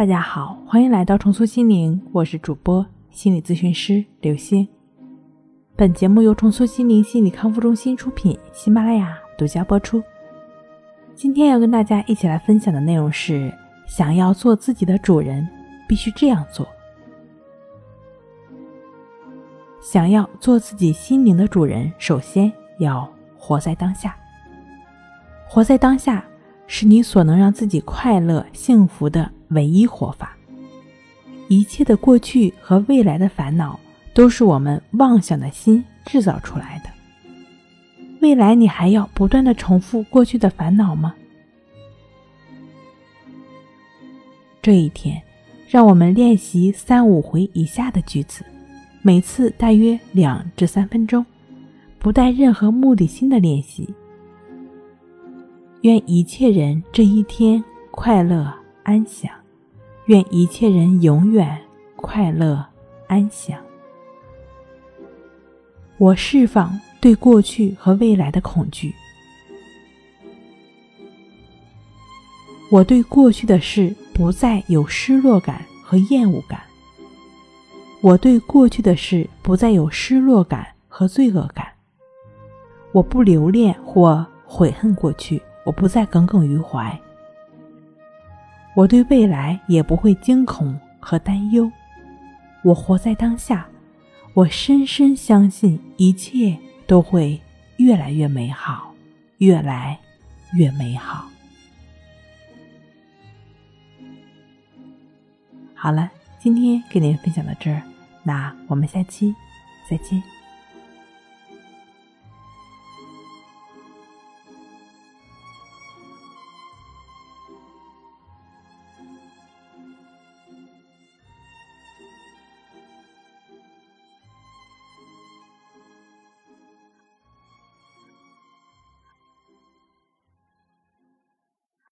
大家好，欢迎来到重塑心灵，我是主播心理咨询师刘星。本节目由重塑心灵心理康复中心出品，喜马拉雅独家播出。今天要跟大家一起来分享的内容是：想要做自己的主人，必须这样做。想要做自己心灵的主人，首先要活在当下。活在当下。是你所能让自己快乐、幸福的唯一活法。一切的过去和未来的烦恼，都是我们妄想的心制造出来的。未来你还要不断的重复过去的烦恼吗？这一天，让我们练习三五回以下的句子，每次大约两至三分钟，不带任何目的心的练习。愿一切人这一天快乐安详，愿一切人永远快乐安详。我释放对过去和未来的恐惧，我对过去的事不再有失落感和厌恶感，我对过去的事不再有失落感和罪恶感，我不留恋或悔恨过去。我不再耿耿于怀，我对未来也不会惊恐和担忧。我活在当下，我深深相信一切都会越来越美好，越来越美好。好了，今天跟您分享到这儿，那我们下期再见。